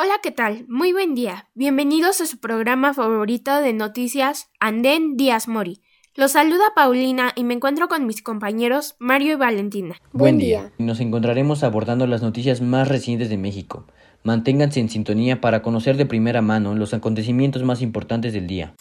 Hola, ¿qué tal? Muy buen día. Bienvenidos a su programa favorito de noticias, Andén Díaz Mori. Los saluda Paulina y me encuentro con mis compañeros Mario y Valentina. Buen día. Nos encontraremos abordando las noticias más recientes de México. Manténganse en sintonía para conocer de primera mano los acontecimientos más importantes del día.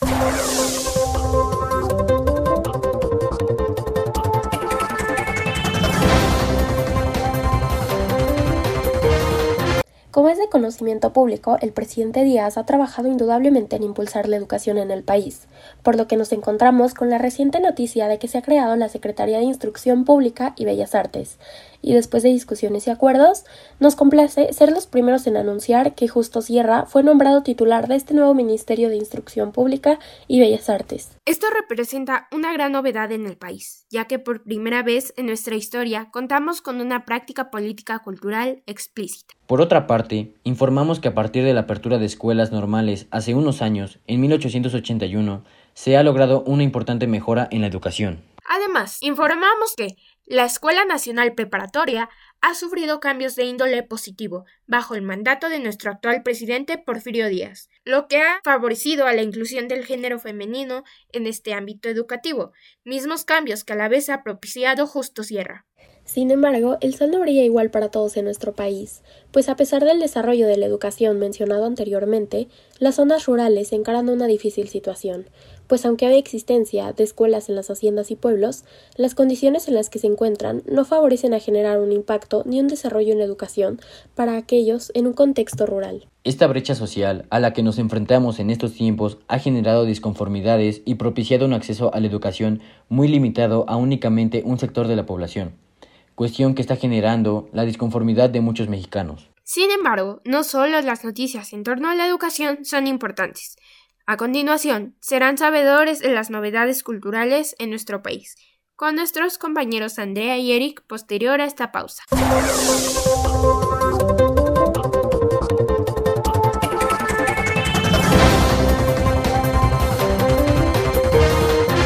Público, el presidente Díaz ha trabajado indudablemente en impulsar la educación en el país, por lo que nos encontramos con la reciente noticia de que se ha creado la Secretaría de Instrucción Pública y Bellas Artes, y después de discusiones y acuerdos, nos complace ser los primeros en anunciar que Justo Sierra fue nombrado titular de este nuevo Ministerio de Instrucción Pública y Bellas Artes. Esto representa una gran novedad en el país, ya que por primera vez en nuestra historia contamos con una práctica política cultural explícita. Por otra parte, informamos que a partir de la apertura de escuelas normales hace unos años, en 1881, se ha logrado una importante mejora en la educación. Además, informamos que la Escuela Nacional Preparatoria ha sufrido cambios de índole positivo bajo el mandato de nuestro actual presidente Porfirio Díaz, lo que ha favorecido a la inclusión del género femenino en este ámbito educativo, mismos cambios que a la vez ha propiciado Justo Sierra. Sin embargo, el sol no brilla igual para todos en nuestro país, pues a pesar del desarrollo de la educación mencionado anteriormente, las zonas rurales encaran una difícil situación, pues aunque hay existencia de escuelas en las haciendas y pueblos, las condiciones en las que se encuentran no favorecen a generar un impacto ni un desarrollo en la educación para aquellos en un contexto rural. Esta brecha social a la que nos enfrentamos en estos tiempos ha generado disconformidades y propiciado un acceso a la educación muy limitado a únicamente un sector de la población cuestión que está generando la disconformidad de muchos mexicanos. Sin embargo, no solo las noticias en torno a la educación son importantes. A continuación, serán sabedores de las novedades culturales en nuestro país, con nuestros compañeros Andrea y Eric posterior a esta pausa.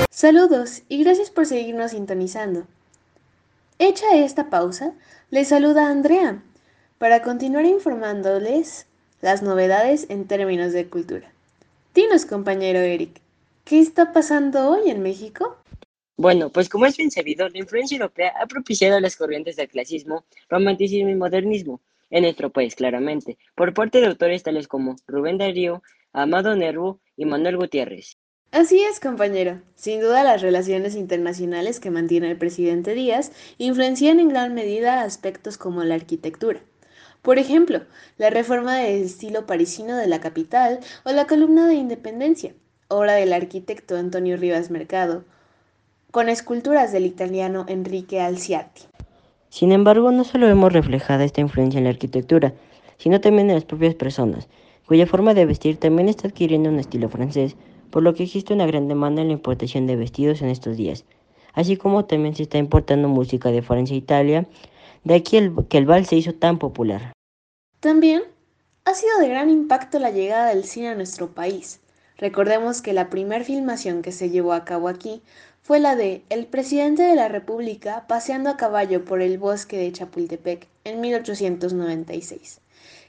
Saludos y gracias por seguirnos sintonizando. Hecha esta pausa, les saluda Andrea para continuar informándoles las novedades en términos de cultura. Dinos, compañero Eric, ¿qué está pasando hoy en México? Bueno, pues como es bien sabido, la influencia europea ha propiciado las corrientes del clasismo, romanticismo y modernismo en nuestro país, claramente, por parte de autores tales como Rubén Darío, Amado Nervo y Manuel Gutiérrez. Así es, compañero. Sin duda las relaciones internacionales que mantiene el presidente Díaz influencian en gran medida aspectos como la arquitectura. Por ejemplo, la reforma del estilo parisino de la capital o la columna de Independencia, obra del arquitecto Antonio Rivas Mercado, con esculturas del italiano Enrique Alciati. Sin embargo, no solo vemos reflejada esta influencia en la arquitectura, sino también en las propias personas, cuya forma de vestir también está adquiriendo un estilo francés, por lo que existe una gran demanda en la importación de vestidos en estos días, así como también se está importando música de Francia e Italia, de aquí que el vals se hizo tan popular. También ha sido de gran impacto la llegada del cine a nuestro país. Recordemos que la primera filmación que se llevó a cabo aquí fue la de El presidente de la República paseando a caballo por el bosque de Chapultepec en 1896,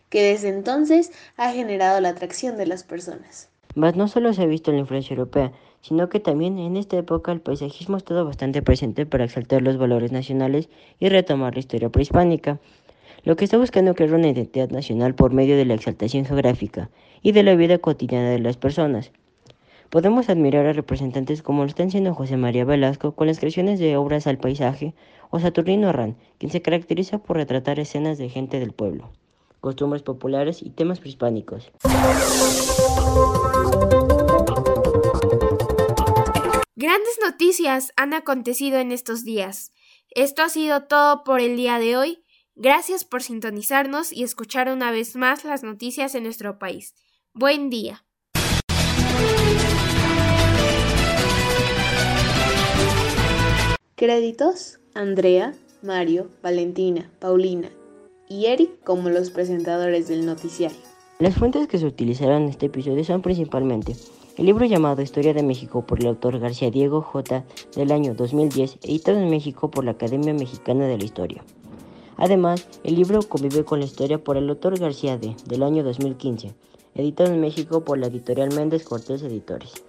que desde entonces ha generado la atracción de las personas. Mas no solo se ha visto la influencia europea, sino que también en esta época el paisajismo ha estado bastante presente para exaltar los valores nacionales y retomar la historia prehispánica, lo que está buscando crear una identidad nacional por medio de la exaltación geográfica y de la vida cotidiana de las personas. Podemos admirar a representantes como lo están siendo José María Velasco con las creaciones de obras al paisaje o Saturnino Arran, quien se caracteriza por retratar escenas de gente del pueblo, costumbres populares y temas prehispánicos. Grandes noticias han acontecido en estos días. Esto ha sido todo por el día de hoy. Gracias por sintonizarnos y escuchar una vez más las noticias en nuestro país. Buen día. Créditos: Andrea, Mario, Valentina, Paulina y Eric como los presentadores del noticiario. Las fuentes que se utilizaron en este episodio son principalmente El libro llamado Historia de México por el autor García Diego J. del año 2010, editado en México por la Academia Mexicana de la Historia. Además, el libro convive con la historia por el autor García D. del año 2015, editado en México por la editorial Méndez Cortés Editores.